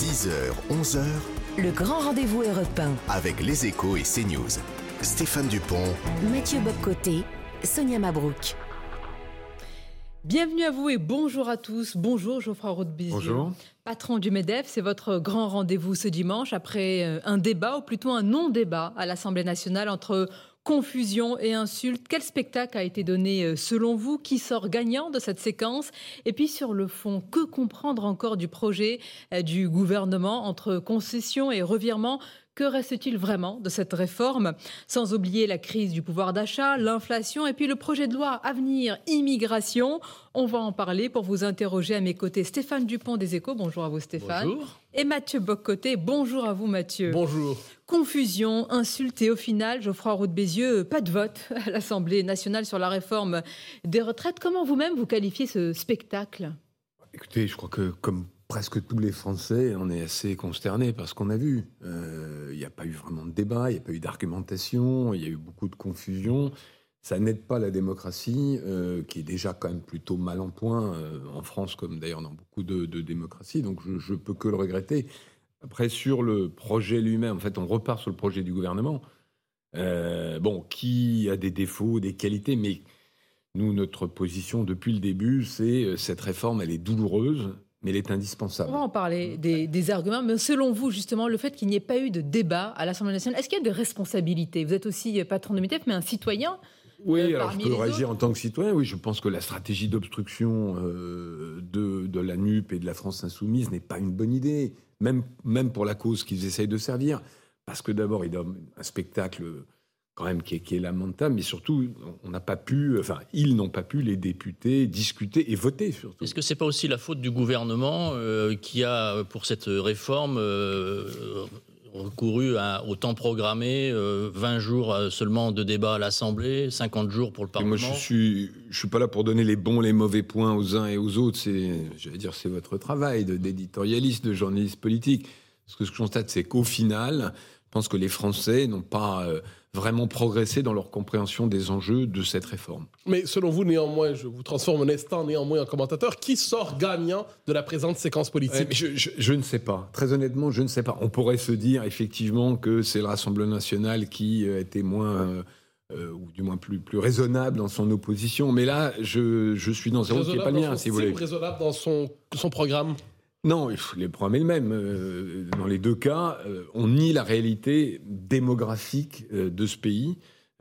10h, 11h, Le grand rendez-vous européen. avec les échos et CNews. Stéphane Dupont, Mathieu Bobcoté, Sonia Mabrouk. Bienvenue à vous et bonjour à tous. Bonjour Geoffroy roth Bonjour. Patron du MEDEF, c'est votre grand rendez-vous ce dimanche après euh, un débat, ou plutôt un non-débat à l'Assemblée nationale entre confusion et insultes. Quel spectacle a été donné euh, selon vous Qui sort gagnant de cette séquence Et puis sur le fond, que comprendre encore du projet euh, du gouvernement entre concession et revirement que reste-t-il vraiment de cette réforme? Sans oublier la crise du pouvoir d'achat, l'inflation et puis le projet de loi à venir, immigration. On va en parler pour vous interroger à mes côtés. Stéphane Dupont des Échos, bonjour à vous Stéphane. Bonjour. Et Mathieu Boccoté, bonjour à vous Mathieu. Bonjour. Confusion, insulte et au final, Geoffroy Roux de Bézieux, pas de vote à l'Assemblée nationale sur la réforme des retraites. Comment vous-même vous qualifiez ce spectacle? Écoutez, je crois que comme presque tous les Français, on est assez consternés par ce qu'on a vu. Euh, Il n'y a pas eu vraiment de débat, il n'y a pas eu d'argumentation, il y a eu beaucoup de confusion. Ça n'aide pas la démocratie, euh, qui est déjà quand même plutôt mal en point, euh, en France comme d'ailleurs dans beaucoup de, démocraties, donc je ne peux que le regretter. Après, sur le projet lui-même, en fait, on repart sur le projet du gouvernement, euh, bon, qui a des défauts, des qualités, mais nous, notre position depuis le début, c'est euh, cette réforme, elle est douloureuse, mais elle est On indispensable. va en parler des, des arguments, mais selon vous, justement, le fait qu'il n'y ait pas eu de débat à l'Assemblée nationale, est-ce qu'il y a des responsabilités? Vous êtes aussi patron de MEDEF, mais un citoyen. Oui, euh, alors je peux réagir en tant que citoyen. Oui, je pense que la stratégie d'obstruction euh, de, de la NUP et de la France insoumise n'est pas une bonne idée, même, même pour la cause qu'ils essayent de servir. Parce que d'abord, il y a un spectacle quand même qui est, qui est lamentable, mais surtout, on n'a pas pu, enfin, ils n'ont pas pu, les députés, discuter et voter surtout. Est-ce que c'est pas aussi la faute du gouvernement euh, qui a, pour cette réforme, euh, recouru à- au temps programmé, euh, 20 jours euh, seulement de débat à l'Assemblée, 50 jours pour le Et Parlement moi, je suis, je suis pas là pour donner les bons, les mauvais points aux uns et aux autres. C'est, j'allais dire, c'est votre travail de- d'éditorialiste, de journaliste politique. Ce que je constate, c'est qu'au final, je pense que les Français n'ont pas euh, vraiment progressé dans leur compréhension des enjeux de cette réforme. Mais selon vous, néanmoins, je vous transforme un instant néanmoins en commentateur, qui sort gagnant de la présente séquence politique? Ouais, mais je, je- je ne sais pas. Très honnêtement, je ne sais pas. On pourrait se dire effectivement que c'est le Rassemblement national qui euh, était moins, euh, euh, ou du moins plus, plus raisonnable dans son opposition. Mais là, je, je suis dans zéro qui n'est pas le mien, si vous voulez. ou raisonnable dans son, son programme? Non, les programmes est le même. Euh, Dans les deux cas, euh, on nie la réalité démographique euh, de ce pays.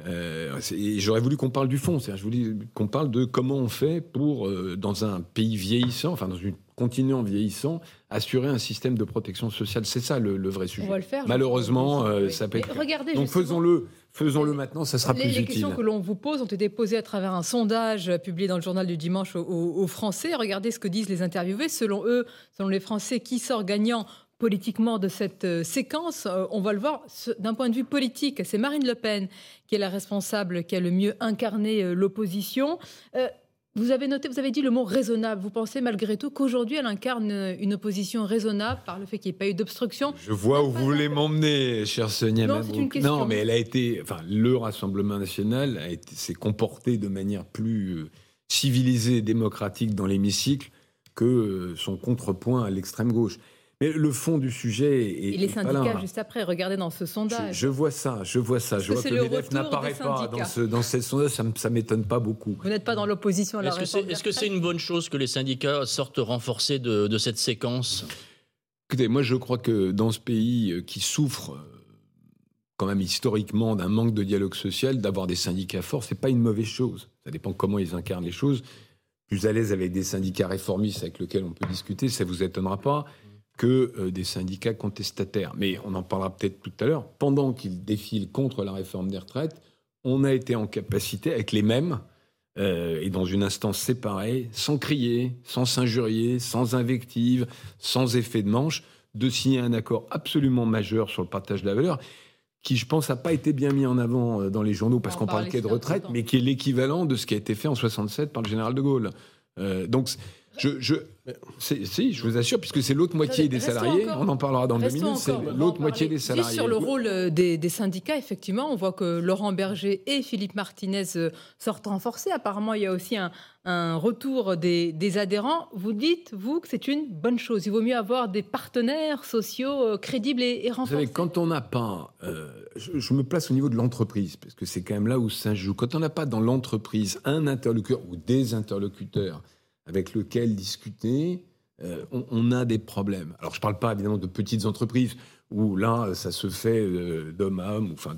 Euh, J'aurais voulu qu'on parle du fond, c'est-à-dire je voulais qu'on parle de comment on fait pour, euh, dans un pays vieillissant, enfin dans un continent vieillissant, assurer un système de protection sociale. C'est ça le, le vrai On sujet. va le faire. Malheureusement, euh, Oui. ça peut être- Regardez, Donc faisons-le, faisons-le maintenant, ça sera les, plus les utile. questions que l'on vous pose ont été posées à travers un sondage publié dans le journal du dimanche aux Français. Regardez ce que disent les interviewés. Selon eux, selon les Français, qui sort gagnant politiquement de cette euh, séquence Euh, On va le voir d'un point de vue politique. C'est Marine Le Pen qui est la responsable, qui a le mieux incarné euh, l'opposition. Euh, vous avez noté, vous avez dit le mot raisonnable. Vous pensez malgré tout qu'aujourd'hui, elle incarne une opposition raisonnable par le fait qu'il n'y ait pas eu d'obstruction? Je vois où vous voulez m'emmener, chère Sonia Non, une question. Non, mais elle a été, enfin, le Rassemblement national s'est comporté de manière plus civilisée et démocratique dans l'hémicycle que son contrepoint à l'extrême gauche. Mais le fond du sujet est, Et les est pas syndicats, là. juste après, regardez dans ce sondage. je vois ça, je vois ça. Je vois que le MEDEF n'apparaît pas dans ce, dans sondage, ça, me- ça m'étonne pas beaucoup. Vous n'êtes pas dans l'opposition à la Est-ce que c'est est -ce une bonne chose que les syndicats sortent renforcés de, de cette séquence? Écoutez, moi je crois que dans ce pays euh, qui souffre euh, quand même historiquement d'un manque de dialogue social, d'avoir des syndicats forts, c'est pas une mauvaise chose. Ça dépend comment ils incarnent les choses. Plus à l'aise avec des syndicats réformistes avec lesquels on peut discuter, ça vous étonnera pas que euh, des syndicats contestataires. Mais on en parlera peut-être tout à l'heure. Pendant qu'ils défilent contre la réforme des retraites, on a été en capacité, avec les mêmes, euh, et dans une instance séparée, sans crier, sans s'injurier, sans invective, sans effet de manche, de signer un accord absolument majeur sur le partage de la valeur, qui, je pense, n'a pas été bien mis en avant euh, dans les journaux parce On qu'on qu'à de retraite, mais qui est l'équivalent de ce qui a été fait en 67 par le général de Gaulle. Euh, donc, Je, je, si, je vous assure, puisque c'est l'autre moitié des salariés. on en parlera dans deux minutes. C'est l'autre moitié des salariés. sur le rôle euh, des, syndicats, effectivement, on voit que Laurent Berger et Philippe Martinez euh, sortent renforcés. Apparemment, il y a aussi un, retour des, adhérents. Vous dites, vous, que c'est une bonne chose. Il vaut mieux avoir des partenaires sociaux euh, crédibles et, renforcés. Vous savez, quand on n'a pas, je, me place au niveau de l'entreprise, parce que c'est quand même là où ça joue. Quand on n'a pas dans l'entreprise un interlocuteur ou des interlocuteurs avec lequel discuter, euh, on, a des problèmes. Alors, je ne parle pas évidemment de petites entreprises où là, ça se fait euh, d'homme à homme, enfin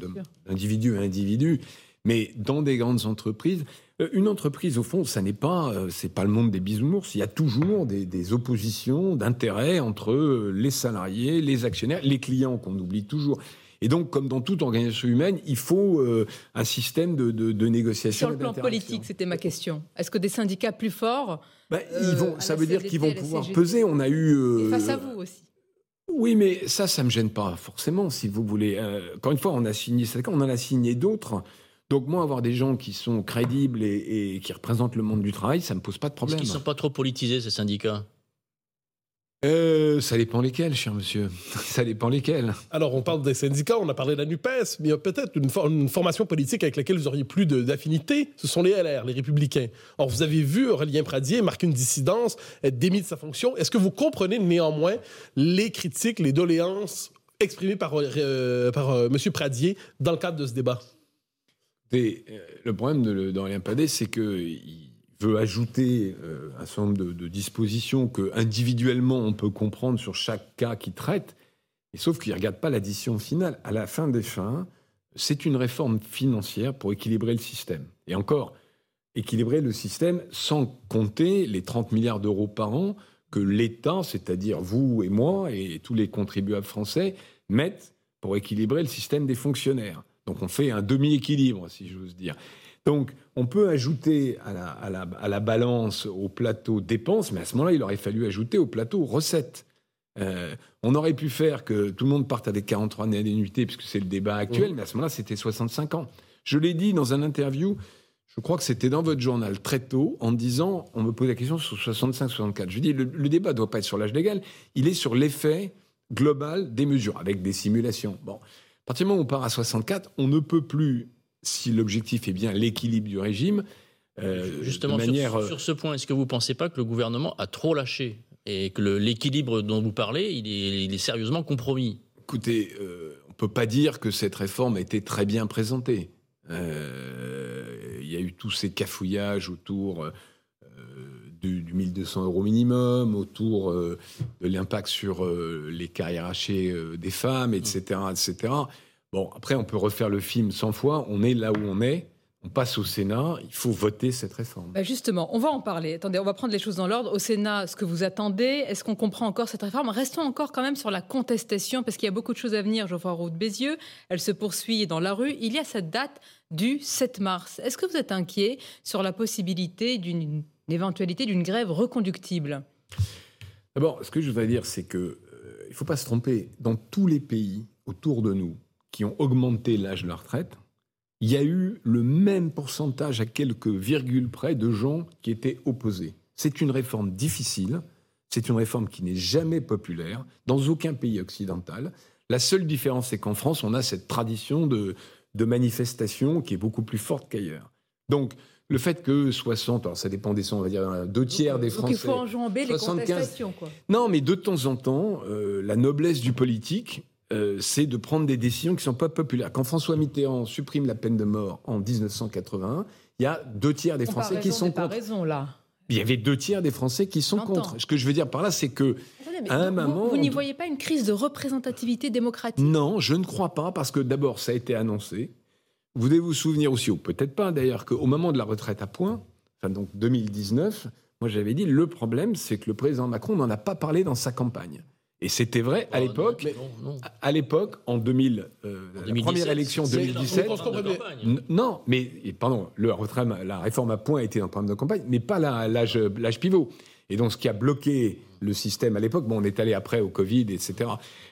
d'individu à individu, mais dans des grandes entreprises, euh, une entreprise, au fond, ça n'est pas, c'est pas le monde des bisounours. Il y a toujours des, des oppositions d'intérêts entre les salariés, les actionnaires, les clients qu'on oublie toujours. Et donc, comme dans toute organisation humaine, il faut euh, un système de, de, négociation. Sur le plan politique, c'était ma question. Est-ce que des syndicats plus forts bah, ils vont, euh, Ça veut dire qu'ils vont pouvoir peser. On a eu. Euh, face à vous aussi. Oui, mais ça, ça ne me gêne pas forcément, si vous voulez. encore une fois, on a signé ça, on en a signé d'autres. Donc moi, avoir des gens qui sont crédibles et, et, qui représentent le monde du travail, ça ne me pose pas de problème. Est-ce qu'ils ne sont pas trop politisés, ces syndicats? Euh, ça dépend lesquels, cher monsieur. Ça dépend lesquels. Alors, on parle des syndicats, on a parlé de la NUPES, mais il y a peut-être une, formation politique avec laquelle vous auriez plus d'affinité. Ce sont les LR, les Républicains. Or, vous avez vu Aurélien Pradier marquer une dissidence, être démis de sa fonction. Est-ce que vous comprenez néanmoins les critiques, les doléances exprimées par, euh, par euh, M. Pradier dans le cadre de ce débat? le problème d'Aurélien Pradier, c'est que veut ajouter euh, un certain nombre de, dispositions que individuellement on peut comprendre sur chaque cas qu'il traite, sauf qu'il ne regarde pas l'addition finale. À la fin des fins, c'est une réforme financière pour équilibrer le système. Et encore, équilibrer le système sans compter les 30 milliards d'euros par an que l'État, c'est-à-dire vous et moi et tous les contribuables français, mettent pour équilibrer le système des fonctionnaires. Donc on fait un demi-équilibre, si j'ose dire. Donc, on peut ajouter à la, balance, au plateau dépenses, mais à ce moment-là, il aurait fallu ajouter au plateau recettes. Euh, on aurait pu faire que tout le monde parte avec 43 années d'annuité, puisque c'est le débat actuel, mais à ce moment-là, c'était 65 ans. Je l'ai dit dans un interview, je crois que c'était dans votre journal très tôt, en disant, on me pose la question sur 65-64. Je dis, le, le débat ne doit pas être sur l'âge légal, il est sur l'effet global des mesures, avec des simulations. Bon, à partir du moment où on part à 64, on ne peut plus si l'objectif est bien l'équilibre du régime, euh, Justement, manière... Euh, sur, ce point, est-ce que vous ne pensez pas que le gouvernement a trop lâché et que l'équilibre dont vous parlez, il est, sérieusement compromis? Écoutez, euh, on ne peut pas dire que cette réforme a été très bien présentée. Il y a eu tous ces cafouillages autour du, 1200 euros minimum, autour de l'impact sur les carrières hachées des femmes, etc., etc. Bon, après, on peut refaire le film 100 fois. On est là où on est. On passe au Sénat, il faut voter cette réforme. Bah, justement, on va en parler. Attendez, on va prendre les choses dans l'ordre. Au Sénat, ce que vous attendez, est-ce qu'on comprend encore cette réforme? Restons encore quand même sur la contestation, parce qu'il y a beaucoup de choses à venir, Geoffroy Roux de Bézieux. Elle se poursuit dans la rue. Il y a cette date du 7 mars. Est-ce que vous êtes inquiet sur la possibilité d'une éventualité d'une grève reconductible? D'abord, ce que je voudrais dire, c'est que euh, il ne faut pas se tromper. Dans tous les pays autour de nous, qui ont augmenté l'âge de la retraite, il y a eu le même pourcentage à quelques virgules près de gens qui étaient opposés. C'est une réforme difficile, c'est une réforme qui n'est jamais populaire dans aucun pays occidental. La seule différence, c'est qu'en France, on a cette tradition de, de manifestation qui est beaucoup plus forte qu'ailleurs. Donc, le fait que 60, alors ça dépend des sons, on va dire deux tiers des Français. Donc il faut enjamber les contestations, quoi. Non, mais de temps en temps, euh, la noblesse du politique euh, c'est de prendre des décisions qui ne sont pas populaires. Quand François Mitterrand supprime la peine de mort en 1981, il y a deux tiers des Français qui sont contre. Raison, là. Il y avait deux tiers des Français qui sont contre. Ce que je veux dire par là, c'est que à un moment, vous, n'y voyez pas une crise de représentativité démocratique? Non, je ne crois pas, parce que d'abord, ça a été annoncé. Vous devez vous souvenir aussi, ou peut-être pas d'ailleurs, qu'au moment de la retraite à point, enfin donc 2019, moi j'avais dit le problème, c'est que le président Macron n'en a pas parlé dans sa campagne. Et c'était vrai à oh, l'époque. À l'époque, en 2000, euh, la première élection 2017. Non, mais pardon, le la réforme à point a été dans le programme de campagne, mais pas l'âge pivot. Et donc, ce qui a bloqué le système à l'époque, bon, on est allé après au Covid, etc.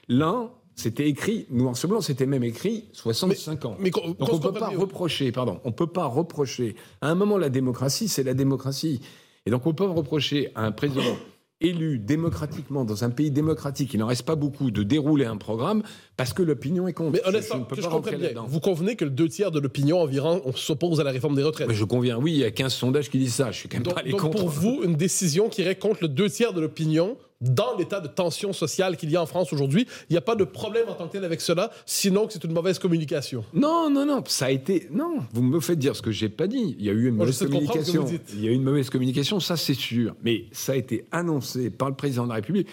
L'un, c'était écrit, noir sur blanc, c'était même écrit 65 ans. Mais, Donc on ne peut pas reprocher, pardon, on peut pas reprocher. À un moment, la démocratie, c'est la démocratie. Et donc on peut reprocher à un président élu démocratiquement dans un pays démocratique, il n'en reste pas beaucoup, de dérouler un programme parce que l'opinion est contre. Mais honnêtement, je, je, comprends bien. Vous convenez que le deux tiers de l'opinion environ s'oppose à la réforme des retraites Mais Je conviens, oui, il y a 15 sondages qui disent ça. Je suis quand même donc, pas les donc contre. pour vous, une décision qui irait contre le deux tiers de l'opinion dans l'état de tension sociale qu'il y a en France aujourd'hui, il n'y a pas de problème en tant que tel avec cela, sinon que c'est une mauvaise communication. Non, non, non, ça a été. Non, vous me faites dire ce que j'ai pas dit. Il y a eu une Moi, mauvaise communication. vous dites. Il y a eu une mauvaise communication, ça c'est sûr. Mais ça a été annoncé par le président de la République.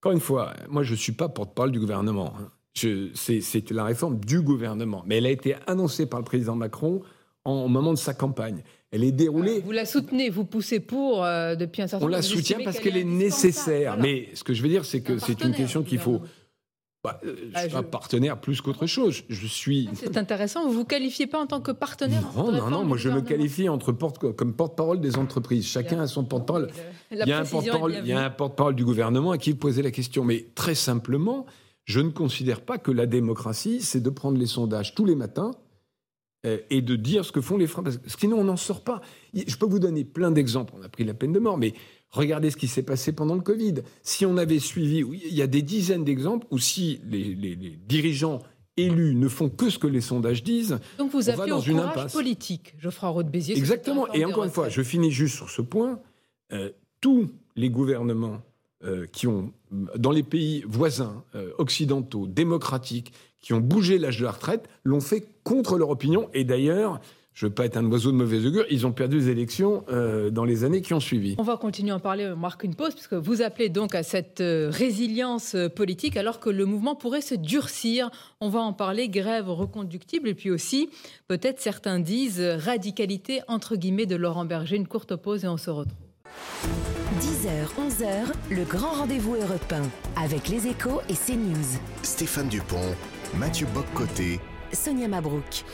Encore une fois, moi je suis pas porte-parole du gouvernement. hein. C'est la réforme du gouvernement, mais elle a été annoncée par le président Macron en, au moment de sa campagne. Elle est déroulée. Vous la soutenez, vous poussez pour euh, depuis un certain On temps. la vous soutient parce qu'elle est nécessaire. Voilà. Mais ce que je veux dire, c'est que Un c'est une question qu'il faut. Bah, euh, je Ah, suis je- un partenaire plus qu'autre chose. Je suis. C'est intéressant. Vous vous qualifiez pas en tant que partenaire Non, non, non, moi je me qualifie entre porte, comme porte-parole des entreprises. Chacun a son porte-parole. La Il y a un porte-parole il y a bienvenue. un porte-parole du gouvernement à qui vous posez la question. Mais très simplement, je ne considère pas que la démocratie, c'est de prendre les sondages tous les matins et de dire ce que font les Français. Parce que sinon, on n'en sort pas. Je peux vous donner plein d'exemples. On a pris la peine de mort, mais regardez ce qui s'est passé pendant le Covid. Si on avait suivi, il y a des dizaines d'exemples où si les, les- les dirigeants élus ne font que ce que les sondages disent, Donc vous on va dans au une courage impasse. politique, Geoffroy Exactement. Et encore une fois, je finis juste sur ce point. Euh, tous les gouvernements euh, qui ont, dans les pays voisins, euh, occidentaux, démocratiques, qui ont bougé l'âge de la retraite, l'ont fait contre leur opinion. Et d'ailleurs, je ne veux pas être un oiseau de mauvais augure, ils ont perdu les élections euh, dans les années qui ont suivi. On va continuer à en parler, on marque une pause, puisque vous appelez donc à cette résilience politique, alors que le mouvement pourrait se durcir. On va en parler, grève reconductible, et puis aussi, peut-être certains disent, radicalité, entre guillemets, de Laurent Berger. Une courte pause et on se retrouve. 10h, 11h, le grand rendez-vous européen avec les échos et CNews. Stéphane Dupont, Mathieu Boccoté, Sonia Mabrouk.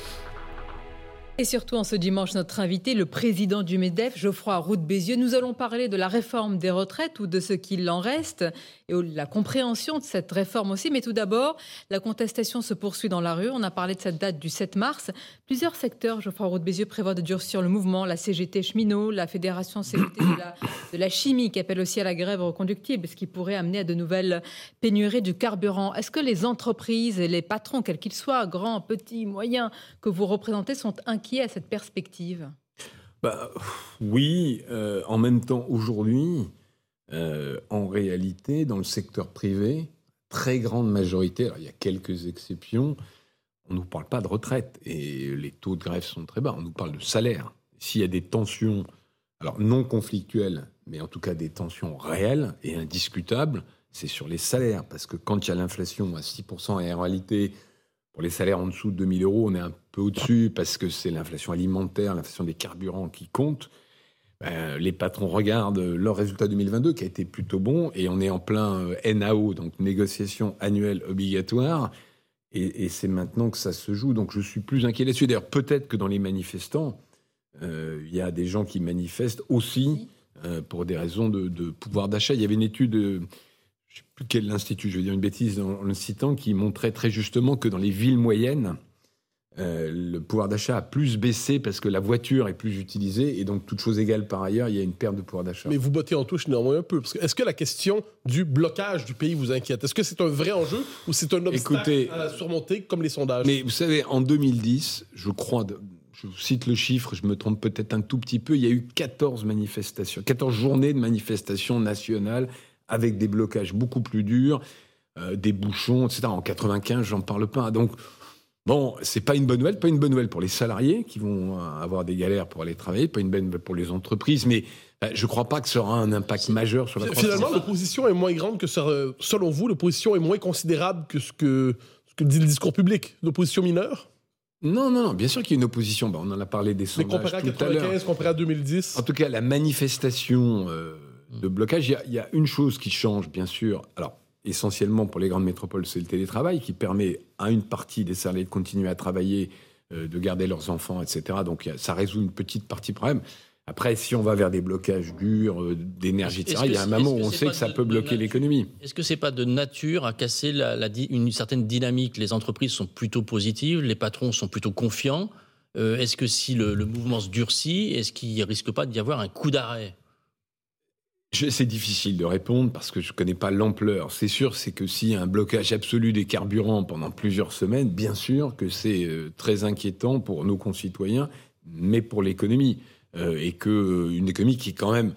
Et surtout, en ce dimanche, notre invité, le président du MEDEF, Geoffroy Roux de Bézieux. Nous allons parler de la réforme des retraites ou de ce qu'il en reste et de la compréhension de cette réforme aussi. Mais tout d'abord, la contestation se poursuit dans la rue. On a parlé de cette date du 7 mars. Plusieurs secteurs, Geoffroy Roux de Bézieux, prévoient de durcir le mouvement. La CGT cheminot, la Fédération CGT de la, de la chimie, qui appelle aussi à la grève reconductible, ce qui pourrait amener à de nouvelles pénuries du carburant. Est-ce que les entreprises et les patrons, quels qu'ils soient, grands, petits, moyens, que vous représentez, sont inquiets à cette perspective? Bah, oui, euh, en même temps, aujourd'hui, euh, en réalité, dans le secteur privé, très grande majorité, alors il y a quelques exceptions, on ne nous parle pas de retraite et les taux de grève sont très bas, on nous parle de salaire. S'il y a des tensions, alors non conflictuelles, mais en tout cas des tensions réelles et indiscutables, c'est sur les salaires, parce que quand il y a l'inflation à 6% et en réalité, pour les salaires en dessous de 2000 euros, on est un peu au-dessus parce que c'est l'inflation alimentaire, l'inflation des carburants qui compte. Ben, les patrons regardent leur résultat 2022 qui a été plutôt bon et on est en plein euh, NAO, donc négociation annuelle obligatoire. Et, et c'est maintenant que ça se joue. Donc je suis plus inquiet là-dessus. D'ailleurs, peut-être que dans les manifestants, euh, il y a des gens qui manifestent aussi euh, pour des raisons de, de pouvoir d'achat. Il y avait une étude, je ne sais plus quel institut, je vais dire une bêtise en, le citant, qui montrait très justement que dans les villes moyennes, euh, le pouvoir d'achat a plus baissé parce que la voiture est plus utilisée et donc toute chose égale par ailleurs, il y a une perte de pouvoir d'achat. Mais vous bottez en touche néanmoins un peu. Est-ce que la question du blocage du pays vous inquiète? Est-ce que c'est un vrai enjeu ou c'est un obstacle Écoutez, à surmonter comme les sondages? Mais vous savez, en 2010, je crois, je vous cite le chiffre, je me trompe peut-être un tout petit peu, il y a eu 14 manifestations, 14 journées de manifestations nationales avec des blocages beaucoup plus durs, euh, des bouchons, etc. En 95, j'en parle pas. Donc, bon, c'est pas une bonne nouvelle, pas une bonne nouvelle pour les salariés qui vont euh, avoir des galères pour aller travailler, pas une bonne nouvelle pour les entreprises, mais euh, je crois pas que ça aura un impact majeur sur la croissance. Finalement, l'opposition est moins grande que ça. Selon vous, l'opposition est moins considérable que ce que, ce que dit le discours public. L'opposition mineure? Non, non, non, bien sûr qu'il y a une opposition. Bah, on en a parlé des Mais sondages comparé à tout à. 95, comparé à 2010 En tout cas, la manifestation euh, de blocage, il y a- il y, a une chose qui change, bien sûr. Alors, essentiellement pour les grandes métropoles, c'est le télétravail qui permet à une partie des salariés de continuer à travailler, euh, de garder leurs enfants, etc. Donc, a- ça résout une petite partie du problème. Après, si on va vers des blocages durs, euh, d'énergie, etc., il y a un moment où on sait que ça de- peut bloquer nature l'économie. Est-ce que c'est pas de nature à casser la, la di- une certaine dynamique? Les entreprises sont plutôt positives, les patrons sont plutôt confiants. Euh, est-ce que si le, le mouvement se durcit, est-ce qu'il risque pas d'y avoir un coup d'arrêt? C'est difficile de répondre parce que je ne connais pas l'ampleur. C'est sûr, c'est que s'il y a un blocage absolu des carburants pendant plusieurs semaines, bien sûr que c'est euh, très inquiétant pour nos concitoyens, mais pour l'économie. Euh, et qu'une euh, économie qui est quand même...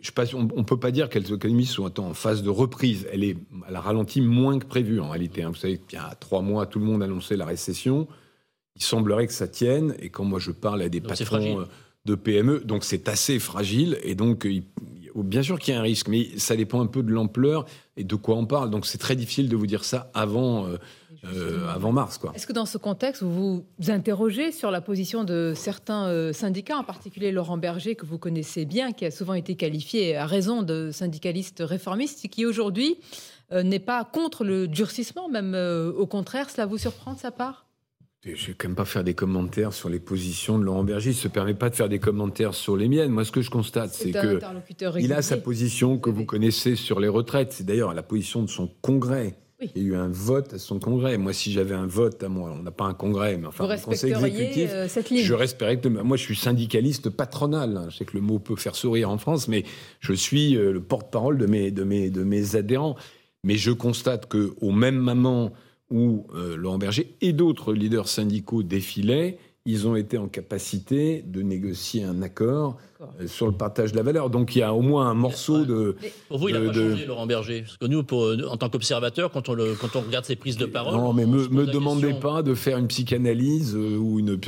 Je on ne peut pas dire que les économies sont en phase de reprise. Elle, est, elle a ralenti moins que prévu en réalité. Hein. Vous savez qu'il y a trois mois, tout le monde annonçait la récession. Il semblerait que ça tienne. Et quand moi je parle à des patrons de PME, donc c'est assez fragile. Et donc, bien sûr qu'il y a un risque, mais ça dépend un peu de l'ampleur et de quoi on parle. Donc c'est très difficile de vous dire ça avant, euh, euh, avant mars. Est-ce que dans ce contexte, vous vous interrogez sur la position de certains euh, syndicats, en particulier Laurent Berger, que vous connaissez bien, qui a souvent été qualifié à raison de syndicaliste réformiste, qui aujourd'hui n'est pas contre le durcissement, même au contraire, cela vous surprend de sa part? Je ne vais quand même pas faire des commentaires sur les positions de Laurent Berger. Il ne se permet pas de faire des commentaires sur les miennes. Moi, ce que je constate, c'est que il a sa position que vous connaissez sur les retraites. C'est d'ailleurs la position de son congrès. Il y a eu un vote à son congrès. Moi, si j'avais un vote à moi, on n'a pas un congrès, mais enfin un conseil exécutif, euh, cette ligne. je respecte. Moi, je suis syndicaliste patronal. Je sais que le mot peut faire sourire en France, mais je suis euh, le porte-parole de mes, de, mes, de mes adhérents. Mais je constate que au même moment où euh, Laurent Berger et d'autres leaders syndicaux défilaient, ils ont été en capacité de négocier un accord euh, sur le partage de la valeur. Donc il y a au moins un morceau de. pour vous, il n'a pas changé, Laurent Berger. Parce que nous, pour, en tant qu'observateur, quand, on quand on regarde ses prises de parole. Non, mais me, me demandez pas de faire une psychanalyse euh, ou une.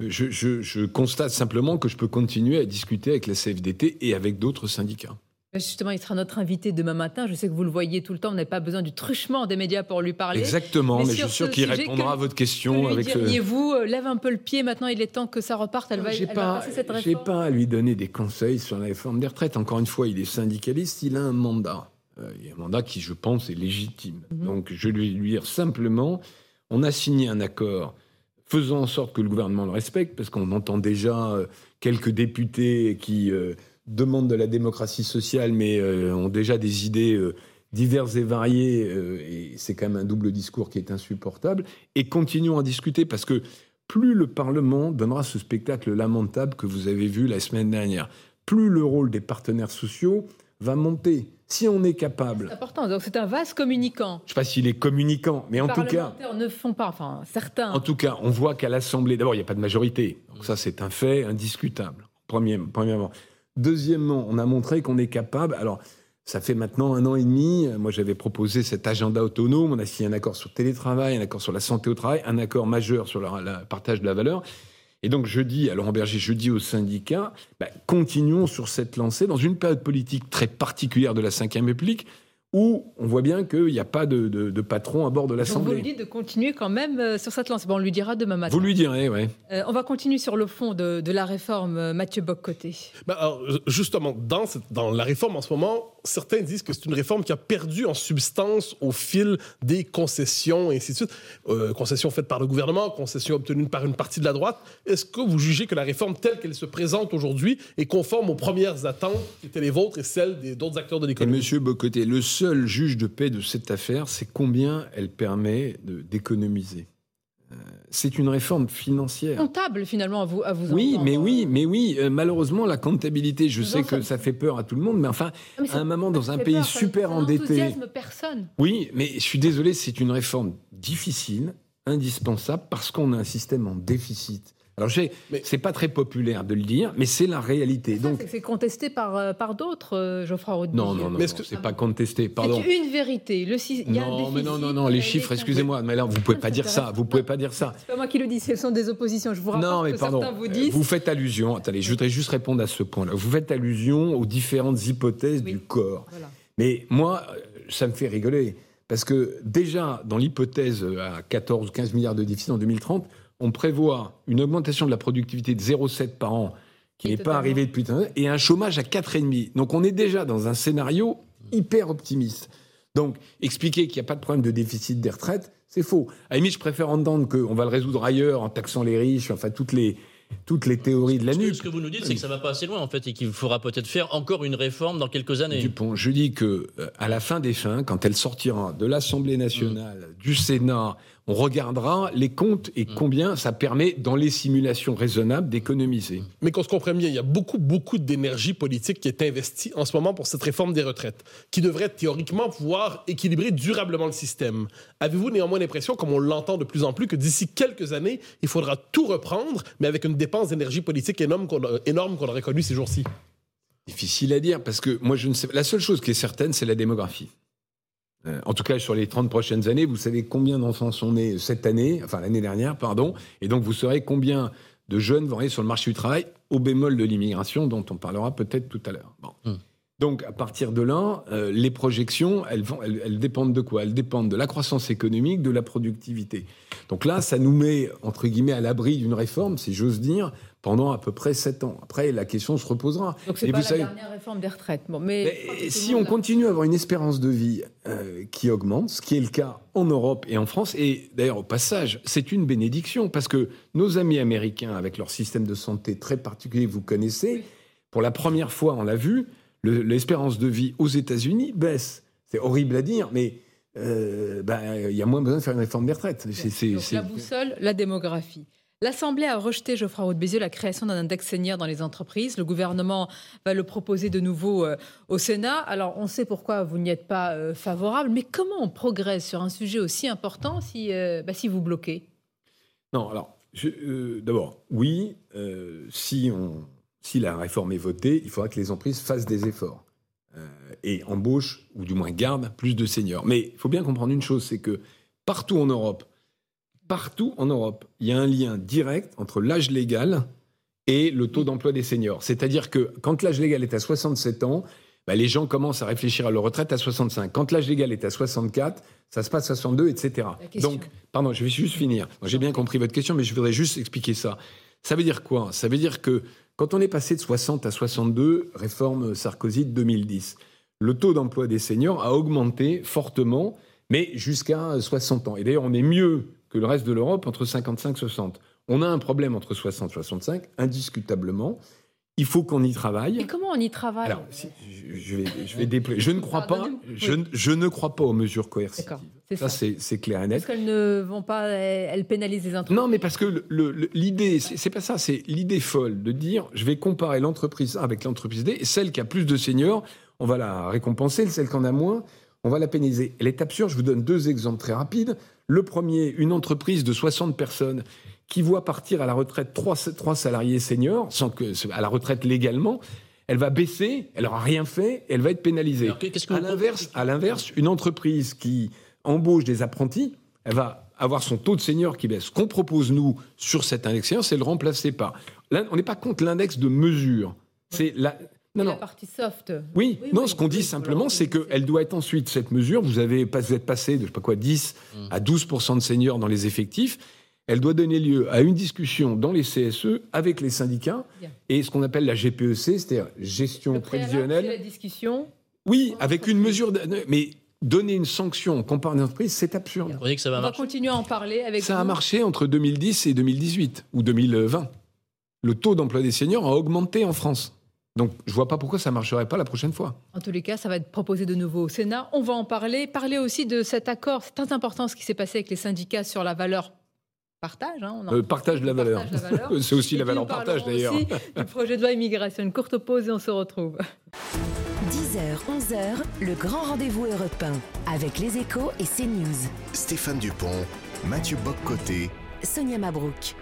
Je, je constate simplement que je peux continuer à discuter avec la CFDT et avec d'autres syndicats. Justement, il sera notre invité demain matin. Je sais que vous le voyez tout le temps. On n'a pas besoin du truchement des médias pour lui parler. Exactement, mais, je suis sûr qu'il répondra à votre question. avec diriez-vous, euh, lève un peu le pied. Maintenant, il est temps que ça reparte. Elle va, elle pas, passer cette réforme. J'ai pas à lui donner des conseils sur la réforme des retraites. Encore une fois, il est syndicaliste. Il a un mandat. Euh, il y a un mandat qui, je pense, est légitime. Mhm. Donc, je vais lui dire simplement, on a signé un accord faisant en sorte que le gouvernement le respecte, parce qu'on entend déjà euh, quelques députés qui demandent de la démocratie sociale, mais euh, ont déjà des idées euh, diverses et variées, euh, et c'est quand même un double discours qui est insupportable, et continuons à discuter, parce que plus le Parlement donnera ce spectacle lamentable que vous avez vu la semaine dernière, plus le rôle des partenaires sociaux va monter. Si on est capable. C'est important. Donc c'est un vase communicant. Je ne sais pas s'il est communiquant, mais en tout cas. Les ne font pas, enfin certains. En tout cas, on voit qu'à l'Assemblée, d'abord, il n'y a pas de majorité. Donc ça, c'est un fait indiscutable. premièrement. Deuxièmement, on a montré qu'on est capable. Alors, ça fait maintenant un an et demi. Moi, j'avais proposé cet agenda autonome. On a signé un accord sur le télétravail, un accord sur la santé au travail, un accord majeur sur le partage de la valeur. Et donc, je dis à Laurent Berger, je dis aux syndicats, bah, continuons sur cette lancée dans une période politique très particulière de la Ve République où on voit bien qu'il n'y a pas de, patron à bord de l'Assemblée. Vous lui dites de continuer quand même euh, sur cette lancée. Bon, on lui dira demain matin. Vous lui direz, oui. Euh, on va continuer sur le fond de, la réforme, euh, Mathieu Boccoté. Ben justement, dans, dans la réforme en ce moment, certains disent que c'est une réforme qui a perdu en substance au fil des concessions et ainsi de suite. concessions faites par le gouvernement, concessions obtenues par une partie de la droite. Est-ce que vous jugez que la réforme telle qu'elle se présente aujourd'hui est conforme aux premières attentes qui étaient les vôtres et celles d'autres acteurs de l'économie? Monsieur Bocoté, le seul seul juge de paix de cette affaire, c'est combien elle permet d'économiser. Euh, c'est une réforme financière. Comptable finalement à vous, à vous Oui, mais oui, mais oui. Euh, malheureusement, la comptabilité, je sais que ça fait peur à tout le monde, mais enfin, à un moment dans un pays super ça endetté. personne. Oui, mais je suis désolé, c'est une réforme difficile, indispensable, parce qu'on a un système en déficit. Alors, c'est pas très populaire de le dire, mais c'est la réalité. Donc, c'est contesté par, euh, par d'autres, euh, Geoffroy Rodin. Non, non, non, mais c'est pas contesté. Pardon. C'est une vérité. Le, y a non, mais non, non, non, les chiffres. Excusez-moi, mais là, vous pouvez pas dire ça. Vous pouvez pas dire ça. C'est pas moi qui le dis. Ce sont des oppositions. Je vous rappelle non, mais que pardon. certains vous disent. Vous faites allusion. Attendez, je voudrais juste répondre à ce point-là. Vous faites allusion aux différentes hypothèses du corps. Mais moi, ça me fait rigoler parce que déjà dans l'hypothèse à 14 ou 15 milliards de déficit en 2030 on prévoit une augmentation de la productivité de 0,7 par an qui n'est pas arrivée depuis et un chômage à 4,5. Donc on est déjà dans un scénario hyper optimiste. Donc expliquer qu'il n'y a pas de problème de déficit des retraites, c'est faux. À je préfère entendre qu'on va le résoudre ailleurs en taxant les riches, enfin toutes les, toutes les théories de la nuit. Ce que vous nous dites, c'est que ça va pas assez loin, en fait, et qu'il faudra peut-être faire encore une réforme dans quelques années. Dupont, je dis que euh, à la fin des fins, quand elle sortira de l'Assemblée nationale, du Sénat, on regardera les comptes et Mm. combien ça permet, dans les simulations raisonnables, d'économiser. Mais qu'on se comprenne bien, il y a beaucoup, beaucoup d'énergie politique qui est investie en ce moment pour cette réforme des retraites, qui devrait théoriquement pouvoir équilibrer durablement le système. Avez-vous néanmoins l'impression, comme on l'entend de plus en plus, que d'ici quelques années, il faudra tout reprendre, mais avec une dépense d'énergie politique énorme qu'on a- énorme qu'on aurait connue ces jours-ci? Difficile à dire parce que moi je ne sais La seule chose qui est certaine, c'est la démographie. Euh, en tout cas, sur les 30 prochaines années, vous savez combien d'enfants sont nés cette année, enfin l'année dernière, pardon, et donc vous saurez combien de jeunes vont aller sur le marché du travail au bémol de l'immigration dont on parlera peut-être tout à l'heure. Bon. Hmm. Donc à partir de là, euh, les projections, elles, vont, elles, elles dépendent de quoi? Elles dépendent de la croissance économique, de la productivité. Donc là, ça nous met, entre guillemets, à l'abri d'une réforme, si j'ose dire, pendant à peu près 7 ans. Après, la question se reposera. Donc c'est Et pas vous la savez- dernière réforme des retraites. Bon, mais, si on continue à avoir une espérance de vie euh, qui augmente, ce qui est le cas en Europe et en France, et d'ailleurs au passage, c'est une bénédiction parce que nos amis américains, avec leur système de santé très particulier, vous connaissez, Oui. pour la première fois, on l'a vu, le- l'espérance de vie aux États-Unis baisse. C'est horrible à dire, mais euh, ben, il y a moins besoin de faire une réforme des retraites. C'est- c'est- Donc, c'est- la boussole, la démographie. L'Assemblée a rejeté, Geoffroy Roux Bézieux, la création d'un index senior dans les entreprises. Le gouvernement va le proposer de nouveau euh, au Sénat. Alors, on sait pourquoi vous n'y êtes pas euh, favorable, mais comment on progresse sur un sujet aussi important si, euh, bah, si vous bloquez? Non, alors, d'abord, oui, si, si la réforme est votée, il faudra que les entreprises fassent des efforts et embauchent, ou du moins gardent, plus de seniors. Mais il faut bien comprendre une chose, c'est que partout en Europe, partout en Europe, il y a un lien direct entre l'âge légal et le taux d'emploi des seniors. C'est-à-dire que quand l'âge légal est à 67 ans, bah, les gens commencent à réfléchir à leur retraite à 65. Quand l'âge légal est à 64, ça se passe à 62, etc. Donc, pardon, je vais juste finir. J'ai bien compris votre question, mais je voudrais juste expliquer ça. Ça veut dire quoi? Ça veut dire que quand on est passé de 60 à 62, réforme Sarkozy de 2010, le taux d'emploi des seniors a augmenté fortement, mais jusqu'à 60 ans. Et d'ailleurs, on est mieux que le reste de l'Europe entre 55 et 60. On a un problème entre 60 et 65, indiscutablement. Il faut qu'on y travaille. Et comment on y travaille? Alors, si- je, vais, je vais. Je ne crois pas. Je, je ne crois pas aux mesures coercitives. Ça, ça. c'est clair et net. Parce qu'elles ne vont pas, elles pénalisent les entreprises. Non, mais parce que l'idée, c'est c'est pas ça, c'est l'idée folle de dire je vais comparer l'entreprise A avec l'entreprise D, et celle qui a plus de seniors, on va la récompenser, celle qui en a moins, on va la pénaliser. Elle est absurde, je vous donne deux exemples très rapides. Le premier, une entreprise de 60 personnes qui voit partir à la retraite trois, trois salariés seniors, sans que, à la retraite légalement, elle va baisser, elle n'aura rien fait, elle va être pénalisée. Alors, que À l'inverse, à l'inverse, une entreprise qui embauche des apprentis, elle va avoir son taux de senior qui baisse. Ce qu'on propose, nous, sur cet index senior, c'est le remplacer par... On n'est pas contre l'index de mesure. C'est la... Non, la non. partie soft. Oui, Oui, non, oui, ce qu'on dit oui, simplement, c'est qu'elle doit être ensuite, cette mesure, vous, avez, vous êtes passé de, je sais pas quoi, 10 à 12% de seniors dans les effectifs, elle doit donner lieu à une discussion dans les CSE avec les syndicats Bien. et ce qu'on appelle la GPEC, c'est-à-dire gestion prévisionnelle. la discussion. Oui, avec une mesure. De... Mais donner une sanction à une entreprise, c'est absurde. Vous croyez que ça va On va continuer à en parler avec Ça a marché entre 2010 et 2018 ou 2020. Le taux d'emploi des seniors a augmenté en France. Donc, je vois pas pourquoi ça marcherait pas la prochaine fois. En tous les cas, ça va être proposé de nouveau au Sénat. On va en parler. Parler aussi de cet accord. C'est très important ce qui s'est passé avec les syndicats sur la valeur partage. hein, on en- Euh, partage de la valeur. C'est aussi Et la valeur partage d'ailleurs. du projet de loi immigration. Une courte pause et on se retrouve. 10h, 11h, le grand rendez-vous européen avec les échos et CNews. Stéphane Dupont, Mathieu Boccoté, Sonia Mabrouk.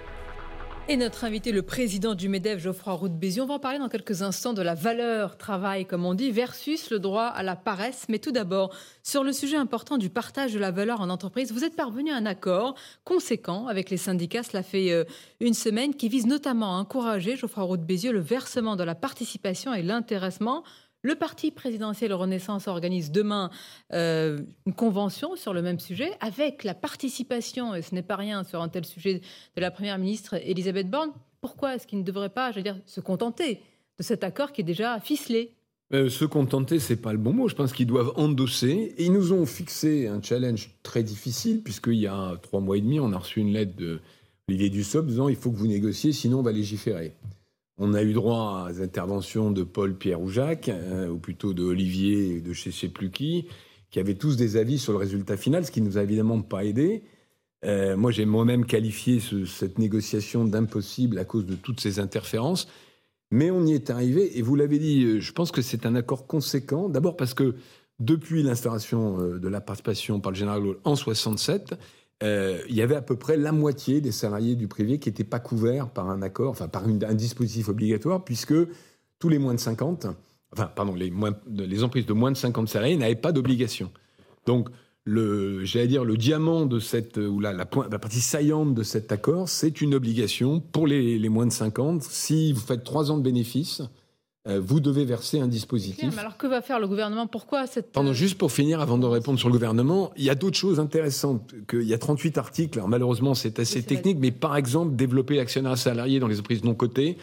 Et notre invité, le président du MEDEF, Geoffroy Roux. On va en parler dans quelques instants de la valeur travail, comme on dit, versus le droit à la paresse. Mais tout d'abord, sur le sujet important du partage de la valeur en entreprise, vous êtes parvenu à un accord conséquent avec les syndicats. Cela fait euh, une semaine qui vise notamment à encourager, Geoffroy Roux le versement de la participation et l'intéressement. Le parti présidentiel Renaissance organise demain euh, une convention sur le même sujet avec la participation, et ce n'est pas rien sur un tel sujet, de la Première ministre Elisabeth Borne. Pourquoi est-ce qu'il ne devrait pas, se contenter de cet accord qui est déjà ficelé? Euh, se contenter, c'est pas le bon mot. Je pense qu'ils doivent endosser. Et ils nous ont fixé un challenge très difficile, puisqu'il y a trois mois et demi, on a reçu une lettre de Olivier Dussopt disant il faut que vous négociez, sinon on va légiférer. On a eu droit à des interventions de Paul, Pierre ou Jacques, euh, ou plutôt de Olivier et de je sais plus qui, qui avaient tous des avis sur le résultat final, ce qui nous a évidemment pas aidé. Euh, moi, j'ai moi-même qualifié ce- cette négociation d'impossible à cause de toutes ces interférences. Mais on y est arrivé, et vous l'avez dit, euh, je pense que c'est un accord conséquent. D'abord parce que depuis l'instauration de la participation par le général Gaulle en 67, euh, il y avait à peu près la moitié des salariés du privé qui n'étaient pas couverts par un accord, enfin par un dispositif obligatoire, puisque tous les moins de 50, enfin, pardon, les, moins, les entreprises de moins de 50 salariés n'avaient pas d'obligation. Donc, j'allais dire, le diamant de cette, ou la, la, partie saillante de cet accord, c'est une obligation pour les, les moins de 50. Si vous faites trois ans de bénéfices, vous devez verser un dispositif. Mais alors que va faire le gouvernement? Pourquoi cette... Pardon, juste pour finir, avant de répondre sur le gouvernement, il y a d'autres choses intéressantes. Que, il y a 38 articles, alors malheureusement c'est assez Oui, technique, mais par exemple, développer l'actionnariat salarié dans les entreprises non cotées,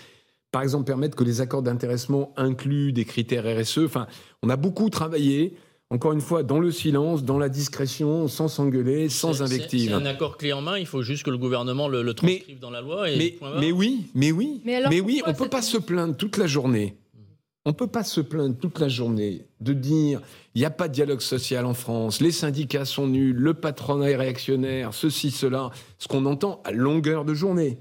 par exemple, permettre que les accords d'intéressement incluent des critères RSE. Enfin, on a beaucoup travaillé, encore une fois, dans le silence, dans la discrétion, sans s'engueuler, sans invective. C'est un accord clé en main, il faut juste que le gouvernement le, le transcrive dans la loi. Et Mais, mais oui, mais oui, Mais alors oui, on peut cette pas se plaindre toute la journée. On peut pas se plaindre toute la journée de dire il n'y a pas de dialogue social en France, les syndicats sont nuls, le patronat est réactionnaire, ceci, cela, ce qu'on entend à longueur de journée.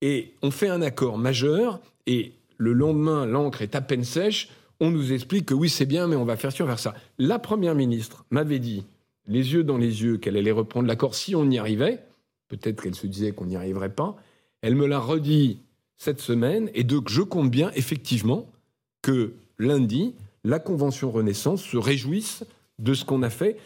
Et on fait un accord majeur et le lendemain, l'encre est à peine sèche, on nous explique que oui, c'est bien, mais on va faire va faire ça. La première ministre m'avait dit, les yeux dans les yeux, qu'elle allait reprendre l'accord si on y arrivait. Peut-être qu'elle se disait qu'on n'y arriverait pas. Elle me l'a redit cette semaine, et donc je compte bien, effectivement, que lundi, la Convention Renaissance se réjouisse de ce qu'on a fait.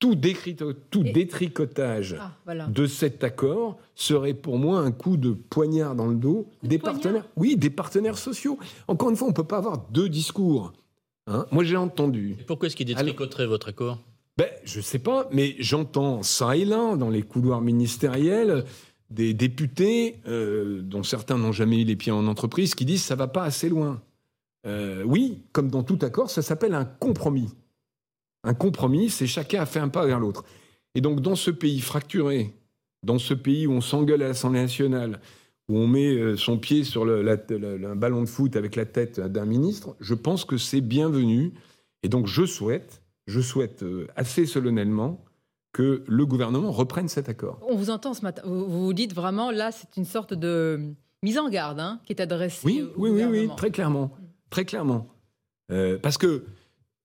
Tout, décrito- tout Et- détricotage Ah, voilà. de cet accord serait pour moi un coup de poignard dans le dos des poignard partenaires. Oui, des partenaires sociaux. Encore une fois, on ne peut pas avoir deux discours. Hein moi, j'ai entendu. Et pourquoi est-ce qu'il détricoterait votre accord? Ben, je sais pas, mais j'entends ça et là, dans les couloirs ministériels, des députés, euh, dont certains n'ont jamais eu les pieds en entreprise, qui disent ça va pas assez loin. Euh, oui, comme dans tout accord, ça s'appelle un compromis. Un compromis, c'est chacun a fait un pas vers l'autre. Et donc, dans ce pays fracturé, dans ce pays où on s'engueule à l'Assemblée nationale, où on met euh, son pied sur le, la- le- le- un ballon de foot avec la tête d'un ministre, je pense que c'est bienvenu. Et donc, je souhaite, je souhaite euh, assez solennellement que le gouvernement reprenne cet accord. On vous entend ce matin. Vous vous dites vraiment, là, c'est une sorte de mise en garde hein, qui est adressée Oui, au oui, oui, oui, très clairement. Très clairement. Euh, parce que,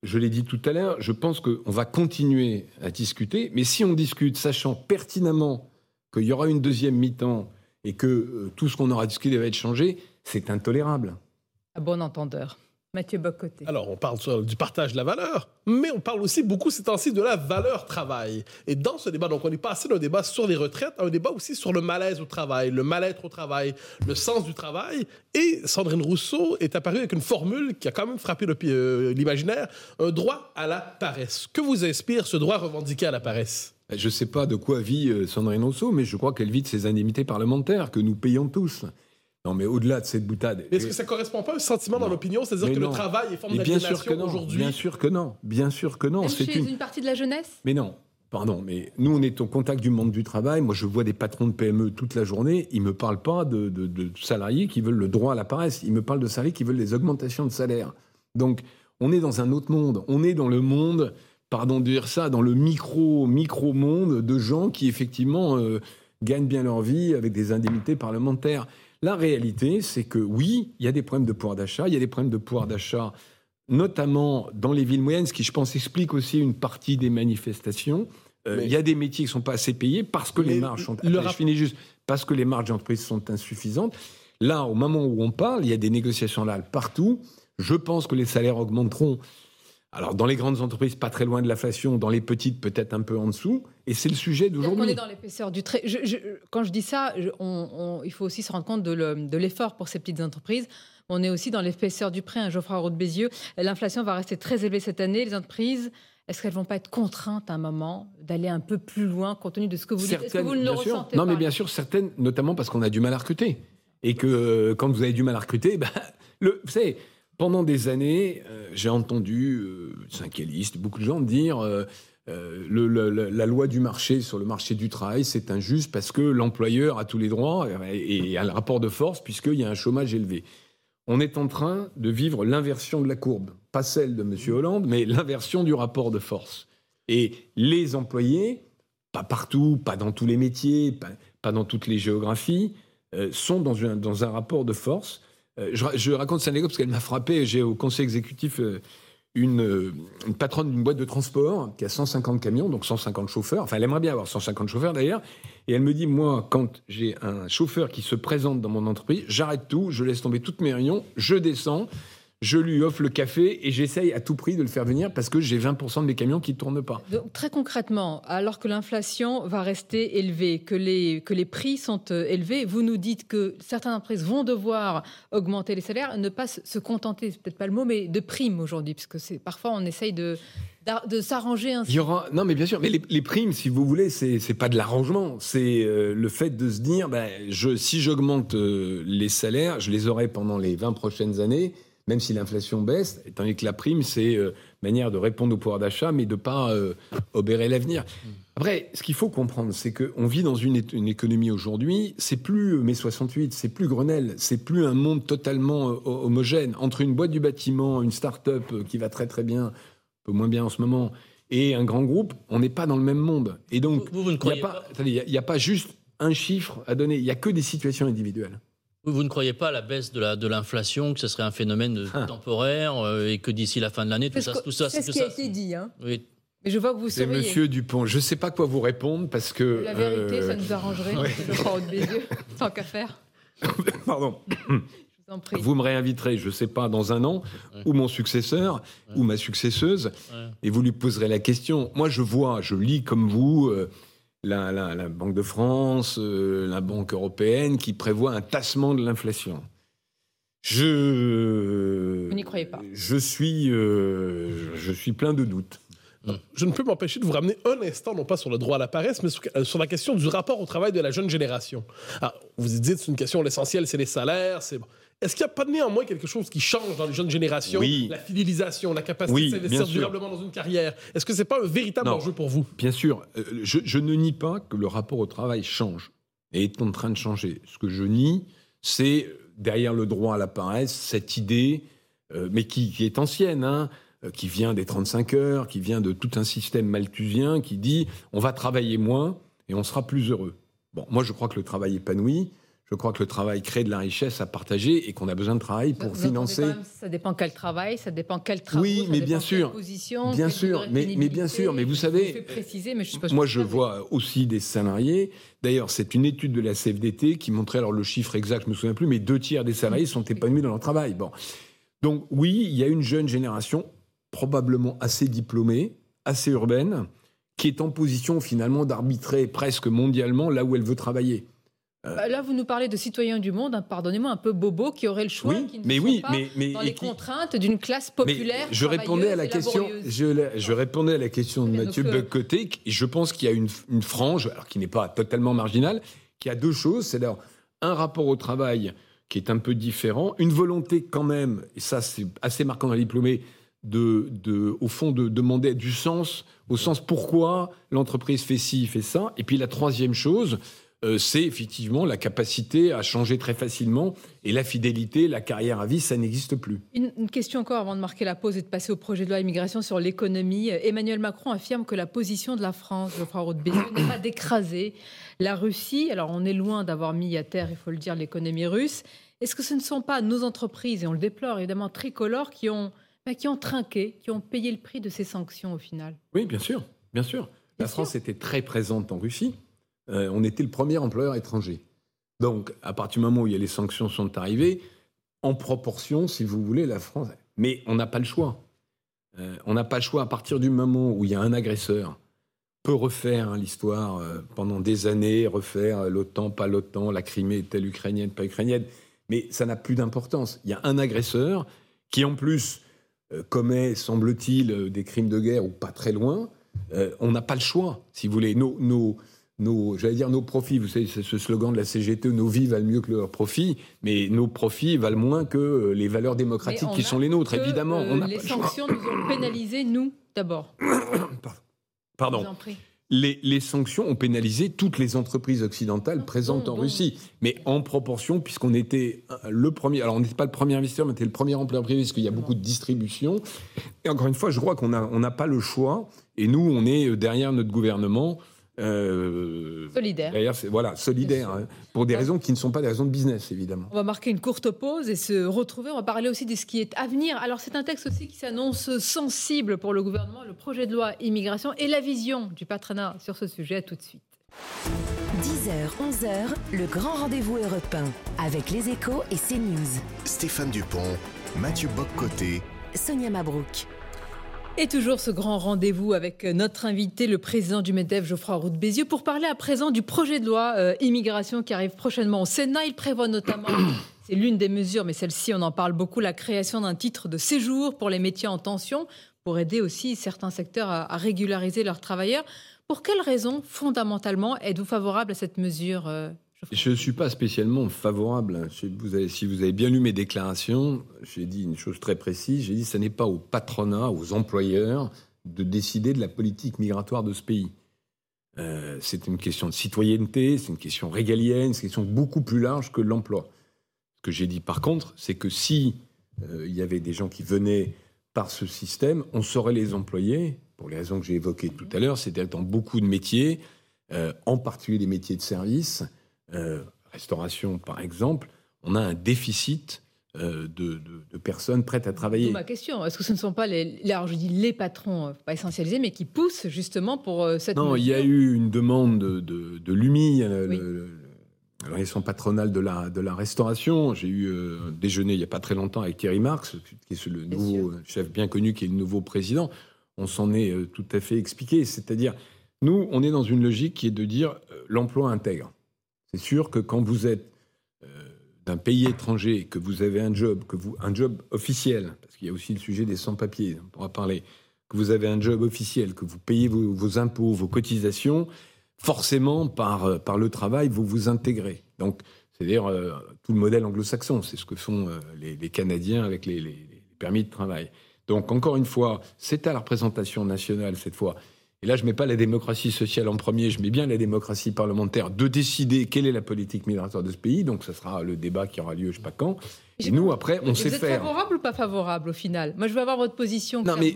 je l'ai dit tout à l'heure, je pense qu'on va continuer à discuter, mais si on discute sachant pertinemment qu'il y aura une deuxième mi-temps et que euh, tout ce qu'on aura discuté va être changé, c'est intolérable. À bon entendeur. Mathieu Bocoté. Alors, on parle sur- du partage de la valeur, mais on parle aussi beaucoup ces temps-ci de la valeur travail. Et dans ce débat, donc, on est passé d'un débat sur les retraites à un débat aussi sur le malaise au travail, le mal-être au travail, le sens du travail. Et Sandrine Rousseau est apparue avec une formule qui a quand même frappé euh, l'imaginaire, un droit à la paresse. Que vous inspire ce droit revendiqué à la paresse? Je ne sais pas de quoi vit euh, Sandrine Rousseau, mais je crois qu'elle vit de ses indemnités parlementaires que nous payons tous. Non, mais au-delà de cette boutade. Est-ce que ça correspond pas à un sentiment dans l'opinion, c'est-à-dire que non. le travail est forme Mais bien sûr que d'aliénation non. aujourd'hui Bien sûr que non. Bien sûr que non. C'est chez une. une partie de la jeunesse? Mais non, pardon, mais nous, on est au contact du monde du travail. Moi, je vois des patrons de PME toute la journée. Ils me parlent pas de, de- de salariés qui veulent le droit à la paresse. Ils me parlent de salariés qui veulent des augmentations de salaire. Donc, on est dans un autre monde. On est dans le monde, pardon de dire ça, dans le micro, micro-monde de gens qui, effectivement, euh, gagnent bien leur vie avec des indemnités parlementaires. La réalité, c'est que oui, il y a des problèmes de pouvoir d'achat. Il y a des problèmes de pouvoir d'achat notamment dans les villes moyennes, ce qui, je pense, explique aussi une partie des manifestations. Euh, Il y a des métiers qui ne sont pas assez payés parce que les marges sont. le Je finis juste. Parce que les marges d'entreprise sont insuffisantes. Là, au moment où on parle, il y a des négociations là partout. Je pense que les salaires augmenteront. Alors, dans les grandes entreprises, pas très loin de l'inflation. Dans les petites, peut-être un peu en dessous. Et c'est le sujet d'aujourd'hui. est dans l'épaisseur du trait. Je- je- quand je dis ça, je- on- on- il faut aussi se rendre compte de le- de l'effort pour ces petites entreprises. On est aussi dans l'épaisseur du prêt. Un Geoffroy Roux de Bézieux, l'inflation va rester très élevée cette année. Les entreprises, est-ce qu'elles vont pas être contraintes à un moment d'aller un peu plus loin compte tenu de ce que vous dites? Est-ce que vous ne le ressentez Non, pas? mais bien sûr, certaines, notamment parce qu'on a du mal à recruter. Et que euh, quand vous avez du mal à recruter, bah, le, vous savez, pendant des années, euh, j'ai entendu, euh, syndicalistes, beaucoup de gens dire euh, euh, la loi du marché sur le marché du travail, c'est injuste parce que l'employeur a tous les droits et, a le rapport de force puisqu'il y a un chômage élevé. On est en train de vivre l'inversion de la courbe. Pas celle de M. Hollande, mais l'inversion du rapport de force. Et les employés pas partout, pas dans tous les métiers, pas, dans toutes les géographies, sont dans un rapport de force. Euh, je, raconte cette anecdote parce qu'elle m'a frappé. J'ai au conseil exécutif une, une, patronne d'une boîte de transport qui a 150 camions, donc 150 chauffeurs. Enfin, elle aimerait bien avoir 150 chauffeurs d'ailleurs. Et elle me dit, moi, quand j'ai un chauffeur qui se présente dans mon entreprise, j'arrête tout, je laisse tomber toutes mes réunions, je descends, je lui offre le café et j'essaye à tout prix de le faire venir parce que j'ai 20% de mes camions qui ne tournent pas. Donc, très concrètement, alors que l'inflation va rester élevée, que les, que les prix sont euh, élevés, vous nous dites que certaines entreprises vont devoir augmenter les salaires, ne pas se contenter, c'est peut-être pas le mot, mais de primes aujourd'hui, parce que c'est parfois on essaye de, de s'arranger ainsi. Il y aura non mais bien sûr, mais les, primes, si vous voulez, c'est c'est pas de l'arrangement, c'est euh, le fait de se dire, ben, je, si j'augmente euh, les salaires, je les aurai pendant les 20 prochaines années même si l'inflation baisse, étant donné que la prime, c'est euh, manière de répondre au pouvoir d'achat, mais de ne pas euh, obérer l'avenir. Mm. Après, ce qu'il faut comprendre, c'est qu'on vit dans une, économie aujourd'hui, c'est plus mai 68, c'est plus Grenelle, c'est plus un monde totalement euh, homogène. Entre une boîte du bâtiment, une start-up qui va très très bien, un peu moins bien en ce moment, et un grand groupe, on n'est pas dans le même monde. Et donc, il n'y a, a, pas juste un chiffre à donner, il n'y a que des situations individuelles. Vous ne croyez pas à la baisse de l'inflation, que ce serait un phénomène ah. temporaire euh, et que d'ici la fin de l'année, tout ça, tout ça, c'est ce qui a été dit. Hein. Oui. Mais je vois que vous C'est Monsieur Dupont. Je ne sais pas quoi vous répondre parce que. La vérité, ça euh, nous arrangerait. Je crois au yeux, tant qu'à faire. Pardon. Vous, vous me réinviterez, je ne sais pas, dans un an, ou mon successeur, ou ma successeuse, et vous lui poserez la question. Moi, je vois, je lis comme vous. Euh, la, Banque de France, euh, la Banque européenne, qui prévoit un tassement de l'inflation. Je. Vous n'y croyez pas Je suis, euh, je suis plein de doutes. Je ne peux m'empêcher de vous ramener un instant, non pas sur le droit à la paresse, mais sur, euh, la question du rapport au travail de la jeune génération. vous dites c'est une question, l'essentiel, c'est les salaires. C'est est-ce qu'il n'y a pas néanmoins quelque chose qui change dans les jeunes générations? Oui. La fidélisation, la capacité de s'investir durablement dans une carrière. Est-ce que ce n'est pas un véritable enjeu pour vous? Bien sûr. Euh, je, ne nie pas que le rapport au travail change et est en train de changer. Ce que je nie, c'est derrière le droit à la paresse, cette idée, euh, mais qui, est ancienne, hein, euh, qui vient des 35 heures, qui vient de tout un système malthusien qui dit on va travailler moins et on sera plus heureux. Bon, moi je crois que le travail épanoui, je crois que le travail crée de la richesse à partager et qu'on a besoin de travail pour financer. ça dépend quel travail, ça dépend quel travail. Oui, mais bien sûr, bien sûr, mais, mais, bien sûr, mais vous savez, moi je vois aussi des salariés. D'ailleurs, c'est une étude de la CFDT qui montrait alors le chiffre exact, je me souviens plus, mais deux tiers des salariés sont épanouis dans leur travail. Bon, donc oui, il y a une jeune génération probablement assez diplômée, assez urbaine, qui est en position finalement d'arbitrer presque mondialement là où elle veut travailler. Euh, là, vous nous parlez de citoyens du monde, hein, pardonnez-moi, un peu bobo, qui auraient le choix, qui ne mais oui, pas mais, dans les contraintes d'une classe populaire. je répondais à la question. Je, répondais à la question de Mathieu euh... Je pense qu'il y a une, frange, alors qui n'est pas totalement marginale, qui a deux choses. C'est d'ailleurs un rapport au travail qui est un peu différent, une volonté quand même, et ça c'est assez marquant dans les diplômés, de, de, au fond, de demander du sens, au sens pourquoi l'entreprise fait ci, fait ça. Et puis la troisième chose, euh, c'est effectivement la capacité à changer très facilement. Et la fidélité, la carrière à vie, ça n'existe plus. Une, question encore avant de marquer la pause et de passer au projet de loi immigration sur l'économie. Emmanuel Macron affirme que la position de la France, Geoffroy Roth n'est pas d'écraser la Russie. Alors on est loin d'avoir mis à terre, il faut le dire, l'économie russe. Est-ce que ce ne sont pas nos entreprises, et on le déplore évidemment, tricolores, qui ont, bah, qui ont trinqué, qui ont payé le prix de ces sanctions au final? Oui, bien sûr, bien sûr. La France était très présente en Russie. Euh, on était le premier employeur étranger. Donc, à partir du moment où il y a les sanctions sont arrivées, en proportion, si vous voulez, la France. Mais on n'a pas le choix. Euh, on n'a pas le choix à partir du moment où il y a un agresseur peut refaire hein, l'histoire euh, pendant des années, refaire l'OTAN, pas l'OTAN, la Crimée est-elle ukrainienne, pas ukrainienne, mais ça n'a plus d'importance. Il y a un agresseur qui en plus commet, semble-t-il, des crimes de guerre ou pas très loin. on n'a pas le choix, si vous voulez. Nos, nos, nos, j'allais dire nos profits, vous savez, c'est ce slogan de la CGT, nos vies valent mieux que leurs profits, mais nos profits valent moins que euh, les valeurs démocratiques qui sont les nôtres, évidemment. Euh, on les sanctions nous ont pénalisés, nous, d'abord. Pardon. Les, les, sanctions ont pénalisé toutes les entreprises occidentales présentes en Russie, mais en proportion, puisqu'on était le premier. Alors, on n'était pas le premier investisseur, mais on était le premier employeur privé, parce qu'il y a beaucoup de distribution. Et encore une fois, je crois qu'on n'a on n'a pas le choix. Et nous, on est derrière notre gouvernement Euh, solidaire. D'ailleurs, c'est voilà, solidaire, hein, pour des raisons qui ne sont pas des raisons de business, évidemment. On va marquer une courte pause et se retrouver. On va parler aussi de ce qui est à venir. Alors, c'est un texte aussi qui s'annonce sensible pour le gouvernement, le projet de loi immigration et la vision du patronat sur ce sujet. À tout de suite. 10h, 11h, le grand rendez-vous européen avec les échos et CNews. Stéphane Dupont, Mathieu Boccoté, Sonia Mabrouk. Et toujours ce grand rendez-vous avec notre invité, le président du MEDEF, Geoffroy Roux Bézieux, pour parler à présent du projet de loi euh, immigration qui arrive prochainement au Sénat. Il prévoit notamment, c'est l'une des mesures, mais celle-ci, on en parle beaucoup, la création d'un titre de séjour pour les métiers en tension, pour aider aussi certains secteurs à, à régulariser leurs travailleurs. Pour quelles raisons, fondamentalement, êtes-vous favorable à cette mesure euh, je ne suis pas spécialement favorable. Vous avez, si vous avez bien lu mes déclarations, j'ai dit une chose très précise. J'ai dit que ce n'est pas au patronat, aux employeurs, de décider de la politique migratoire de ce pays. Euh, c'est une question de citoyenneté, c'est une question régalienne, c'est une question beaucoup plus large que l'emploi. Ce que j'ai dit par contre, c'est que si euh, il y avait des gens qui venaient par ce système, on saurait les employer, pour les raisons que j'ai évoquées tout à l'heure, c'est-à-dire dans beaucoup de métiers, euh, en particulier les métiers de service, euh, restauration par exemple, on a un déficit euh, de, personnes prêtes à travailler. ma question, est-ce que ce ne sont pas les, alors je dis les patrons, euh, pas essentialisés, mais qui poussent justement pour cette Non, il y a eu une demande de, de, l'UMI, l'organisation patronale de la, de la restauration. J'ai eu un déjeuner il n'y a pas très longtemps avec Thierry Marx, qui est le nouveau chef bien connu, qui est le nouveau président. On s'en est tout à fait expliqué. C'est-à-dire, nous, on est dans une logique qui est de dire l'emploi intègre. C'est sûr que quand vous êtes euh, d'un pays étranger, que vous avez un job, que vous, un job officiel, parce qu'il y a aussi le sujet des sans-papiers, on pourra parler, que vous avez un job officiel, que vous payez vos, impôts, vos cotisations, forcément, par, euh, par le travail, vous vous intégrez. Donc, c'est-à-dire euh, tout le modèle anglo-saxon, c'est ce que font les, Canadiens avec les, les, permis de travail. Donc, encore une fois, c'est à la représentation nationale, cette fois, et là je ne mets pas la démocratie sociale en premier, je mets bien la démocratie parlementaire, de décider quelle est la politique migratoire de ce pays. Donc ce sera le débat qui aura lieu, je ne sais pas quand. Et nous, après, on sait faire. Vous êtes favorable ou pas favorable au final? Moi, je veux avoir votre position. Non, mais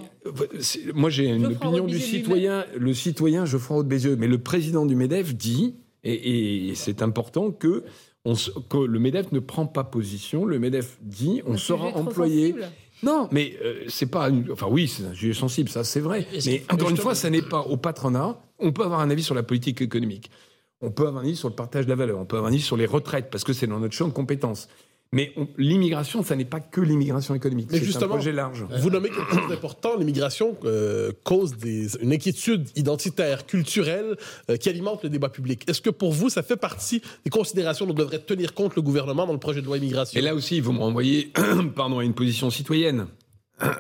moi, j'ai une opinion du citoyen. Le citoyen, je ferai des yeux. Mais le président du MEDEF dit, et, c'est important, que, on, que, le MEDEF ne prend pas position. Le MEDEF dit on sera employé. Non, mais euh, c'est pas. Enfin, oui, c'est un sujet sensible, ça, c'est vrai. Mais encore une fois, ça n'est pas au patronat. On peut avoir un avis sur la politique économique. On peut avoir un avis sur le partage de la valeur. On peut avoir un avis sur les retraites, parce que c'est dans notre champ de compétences. Mais l'immigration, ça n'est pas que l'immigration économique. C'est un projet large. Vous nommez quelque chose d'important. L'immigration euh, cause des, une inquiétude identitaire, culturelle, euh, qui alimente le débat public. Est-ce que pour vous, ça fait partie des considérations dont devrait tenir compte le gouvernement dans le projet de loi immigration? Et là aussi, vous me renvoyez pardon, à une position citoyenne.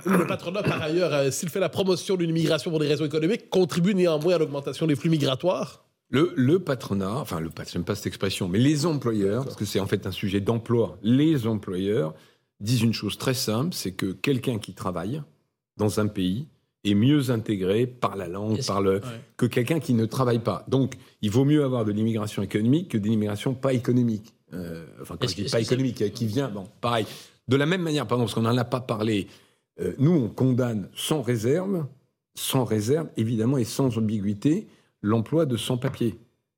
Le patronat, par ailleurs, euh, s'il fait la promotion d'une immigration pour des raisons économiques, contribue néanmoins à l'augmentation des flux migratoires le, patronat, enfin, le j'aime pas cette expression, mais les employeurs, parce que c'est en fait un sujet d'emploi, les employeurs disent une chose très simple, c'est que quelqu'un qui travaille dans un pays est mieux intégré par la langue, par le, que quelqu'un qui ne travaille pas. Donc, il vaut mieux avoir de l'immigration économique que de l'immigration pas économique. Euh, enfin, quand je dis pas économique, qui vient, bon, pareil. De la même manière, pardon, parce qu'on n'en a pas parlé, euh, nous, on condamne sans réserve, sans réserve, évidemment, et sans ambiguïté, l'emploi de sans-papiers.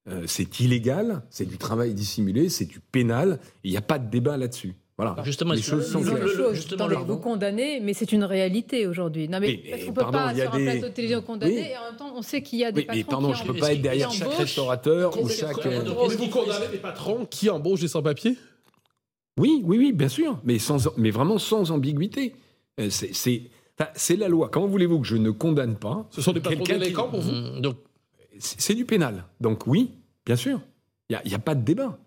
Euh, c'est illégal, c'est du travail dissimulé, c'est du pénal, il n'y a pas de débat là-dessus. Voilà. justement, les choses sont justement, vous condamnez, mais c'est une réalité aujourd'hui. Non, mais on ne peut pas sur un plateau de télévision condamner et en même temps on sait qu'il y a des patrons pardon, je ne peux pas être derrière chaque restaurateur ou chaque. Euh, vous condamnez des patrons qui embauchent des sans-papiers? Oui, oui, oui, bien sûr, mais sans, mais vraiment sans ambiguïté. Euh, c'est la loi. Comment voulez-vous que je ne condamne pas Ce sont des patrons délinquants pour vous? Mmh, Donc, c'est du pénal. Donc oui, bien sûr. Il n'y a, pas de débat.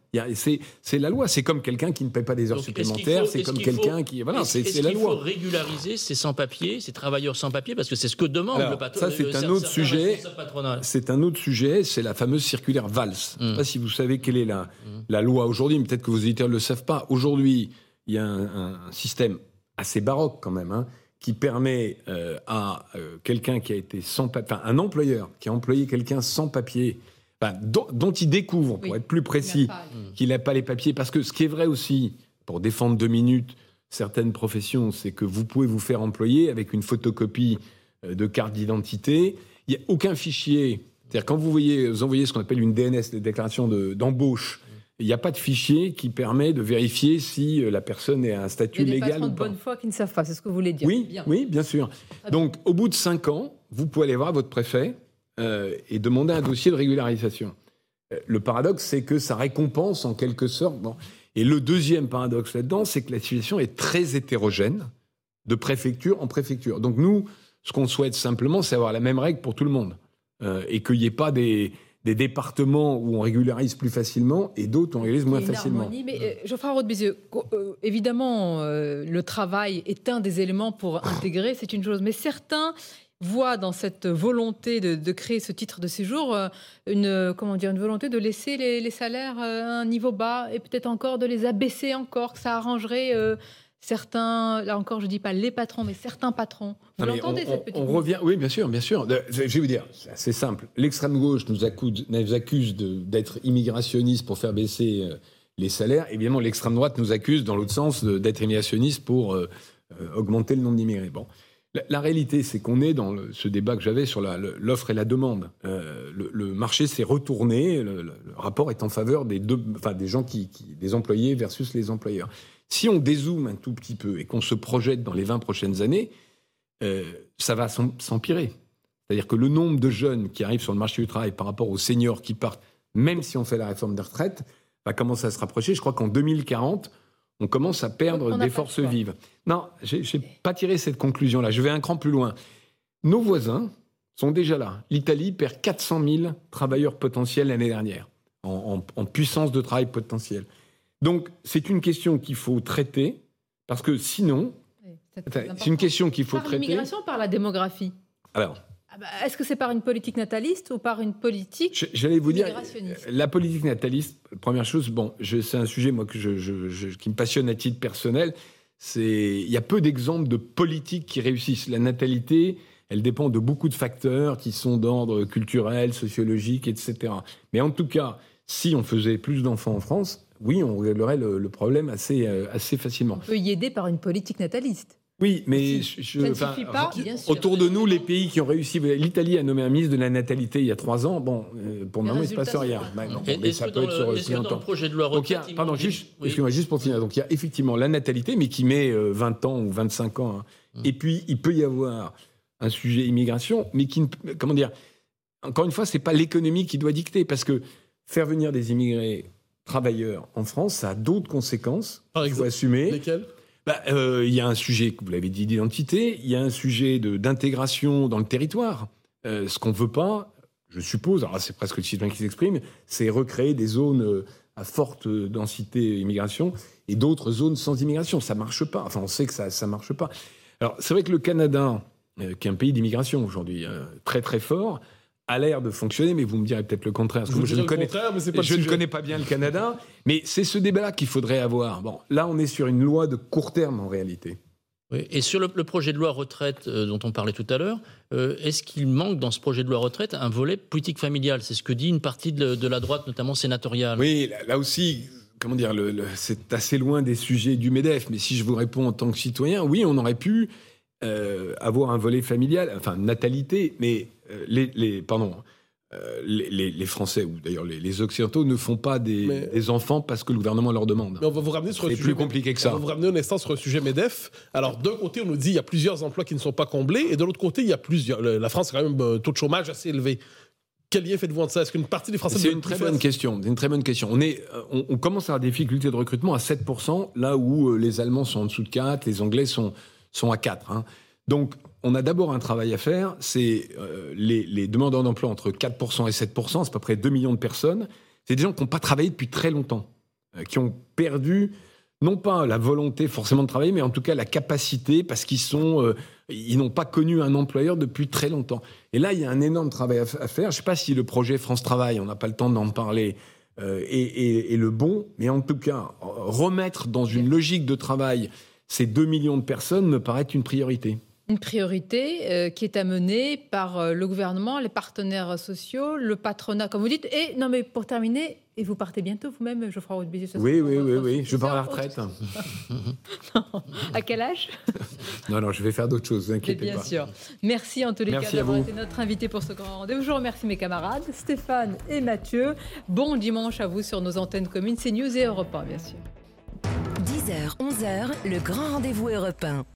C'est la loi. C'est comme quelqu'un qui ne paie pas des heures supplémentaires. C'est comme quelqu'un qui. Voilà, c'est la loi. Il faut régulariser ces sans-papiers, ces travailleurs sans-papiers, parce que c'est ce que demande le patron. Ça, c'est un, autre sujet. C'est un autre sujet. C'est la fameuse circulaire Valls. Je ne sais mm. pas si vous savez quelle est la, mm. la loi aujourd'hui, mais peut-être que vos éditeurs ne le savent pas. Aujourd'hui, il y a un, système assez baroque quand même. Hein, qui permet euh, à euh, quelqu'un qui a été sans papier, enfin un employeur qui a employé quelqu'un sans papier, dont, il découvre, pour être plus précis, qu'il n'a pas les papiers, parce que ce qui est vrai aussi, pour défendre deux minutes certaines professions, c'est que vous pouvez vous faire employer avec une photocopie euh, de carte d'identité. Il n'y a aucun fichier. C'est-à-dire quand vous, voyez, vous envoyez ce qu'on appelle une DNS, des déclarations d'embauche, il n'y a pas de fichier qui permet de vérifier si euh, la personne est à un statut Il y a des légal ou de pas. bonne foi qui ne savent pas, c'est ce que vous voulez dire. Oui, Bien. oui, bien sûr. Donc, au bout de cinq ans, vous pouvez aller voir votre préfet euh, et demander un dossier de régularisation. Euh, Le paradoxe, c'est que ça récompense en quelque sorte. bon. Et le deuxième paradoxe là-dedans, c'est que la situation est très hétérogène de préfecture en préfecture. Donc nous, ce qu'on souhaite simplement, c'est avoir la même règle pour tout le monde. Euh, et qu'il n'y ait pas des, des départements où on régularise plus facilement et d'autres où on régularise moins facilement. harmonie, mais euh, Geoffroy euh, évidemment, euh, le travail est un des éléments pour intégrer, c'est une chose. Mais certains voient dans cette volonté de, de créer ce titre de séjour euh, une, comment dire, une volonté de laisser les, les salaires à un niveau bas et peut-être encore de les abaisser encore, que ça arrangerait certains, là encore je dis pas les patrons, mais certains patrons. Vous l'entendez cette petite on revient, oui, bien sûr, bien sûr. Je vais vous dire, c'est assez simple. L'extrême gauche nous accuse, nous accuse de- d'être immigrationniste pour faire baisser euh, les salaires. Évidemment, l'extrême droite nous accuse, dans l'autre sens, d'être immigrationniste pour euh, euh, augmenter le nombre d'immigrés. Bon. La, la réalité, c'est qu'on est dans le- ce débat que j'avais sur l'offre et la demande. Euh, le, le marché s'est retourné. Le rapport est en faveur des deux, enfin des gens qui, qui- des employés versus les employeurs. Si on dézoome un tout petit peu et qu'on se projette dans les 20 prochaines années, euh, ça va s'em- s'empirer. C'est-à-dire que le nombre de jeunes qui arrivent sur le marché du travail par rapport aux seniors qui partent, même si on fait la réforme des retraites, va commencer à se rapprocher. Je crois qu'en 2040, on commence à perdre on des forces vives. Non, j'ai n'ai pas tiré cette conclusion-là. Je vais un cran plus loin. Nos voisins sont déjà là. L'Italie perd 400 000 travailleurs potentiels l'année dernière, en, en- en puissance de travail potentiel. Donc, c'est une question qu'il faut traiter, parce que sinon, Oui, c'est une question qu'il faut Par traiter. l'immigration ou par la démographie Alors, Ah bah, Est-ce que c'est par une politique nataliste ou par une politique j'allais vous dire, la politique nataliste, première chose, bon, je- c'est un sujet moi que je, je- je- qui me passionne à titre personnel. C'est, il y a peu d'exemples de politiques qui réussissent. La natalité, elle dépend de beaucoup de facteurs qui sont d'ordre culturel, sociologique, etc. Mais en tout cas, si on faisait plus d'enfants en France, oui, on réglerait le, le problème assez, euh, assez facilement. On peut y aider par une politique nataliste. Oui, mais Si. je, Ça ne pas, autour de nous, les pays qui ont réussi, l'Italie a nommé un ministre de la natalité il y a trois ans. Bon, euh, pour le moment, il ne se passe rien. Bah, non, mais ça peut être sur le- plus longtemps. le projet de loi Donc, il y a- pardon, juste, Oui. juste pour finir. Donc, il y a effectivement la natalité, mais qui met euh, 20 ans ou 25 ans. hein. Mm. Et puis, il peut y avoir un sujet immigration, mais qui, comment dire, encore une fois, c'est pas l'économie qui doit dicter, parce que faire venir des immigrés travailleurs en France, ça a d'autres conséquences. Par qu'il faut exemple, assumer. Lesquels Bah, euh, Il y a un sujet, vous l'avez dit, d'identité. Il y a un sujet d'intégration dans le territoire. Euh, ce qu'on ne veut pas, je suppose, alors c'est presque le citoyen qui s'exprime, c'est recréer des zones euh, à forte densité immigration et d'autres zones sans immigration. Ça marche pas. Enfin, on sait que ça ne marche pas. Alors, c'est vrai que le Canada, euh, qui est un pays d'immigration aujourd'hui, très très fort, a l'air de fonctionner, mais vous me direz peut-être le contraire. parce que Je ne connais contraire, mais c'est pas le je ne sujet. connais pas bien le Canada, mais c'est ce débat-là qu'il faudrait avoir. Bon, là, on est sur une loi de court terme en réalité. Oui, Et sur le, le projet de loi retraite euh, dont on parlait tout à l'heure, euh, est-ce qu'il manque dans ce projet de loi retraite un volet politique familiale C'est ce que dit une partie de, de la droite, notamment sénatoriale. Oui, là, là aussi, comment dire, le- le- c'est assez loin des sujets du MEDEF, mais si je vous réponds en tant que citoyen, oui, on aurait pu euh, avoir un volet familial, enfin natalité, mais les, les- pardon, euh, les, les- les Français ou d'ailleurs les, les Occidentaux ne font pas des, Mais- des enfants parce que le gouvernement leur demande. Mais on va vous ramener sur un C'est sujet. plus compliqué que ça. On va vous ramener un instant sur un sujet MEDEF. Alors, d'un côté, on nous dit qu'il y a plusieurs emplois qui ne sont pas comblés, et de l'autre côté, il y a plusieurs. le- La France a quand même un taux de chômage assez élevé. Quel lien faites-vous entre ça? Est-ce qu'une partie des Français C'est une très bonne question. C'est une très bonne question. On, est, euh, on, on commence à avoir des difficultés de recrutement à 7%, là où euh, les Allemands sont en dessous de 4, les Anglais sont, sont à 4. hein. Donc, on a d'abord un travail à faire. C'est euh, les, demandeurs d'emploi entre 4% et 7%, c'est à peu près 2 millions de personnes. C'est des gens qui n'ont pas travaillé depuis très longtemps, euh, qui ont perdu non pas la volonté forcément de travailler, mais en tout cas la capacité, parce qu'ils sont, euh, ils n'ont pas connu un employeur depuis très longtemps. Et là, il y a un énorme travail à, faire. Je ne sais pas si le projet France Travail, on n'a pas le temps d'en parler, est- est le bon, mais en tout cas, remettre dans une logique de travail ces 2 millions de personnes me paraît une priorité. Une priorité euh, qui est amenée par euh, le gouvernement, les partenaires sociaux, le patronat, comme vous dites. Et non, mais pour terminer, et vous partez bientôt vous-même, Geoffroy Roudbézieux Oui, oui, oui, oui. Je pars à la retraite. à quel âge? Non, non, je vais faire d'autres choses, inquiétez bien pas. sûr. Merci en tous les Merci cas d'avoir été notre invité pour ce grand rendez-vous. Je remercie mes camarades, Stéphane et Mathieu. Bon dimanche à vous sur nos antennes communes, c'est News et Europe 1, bien sûr. 10h, 11h, le grand rendez-vous européen.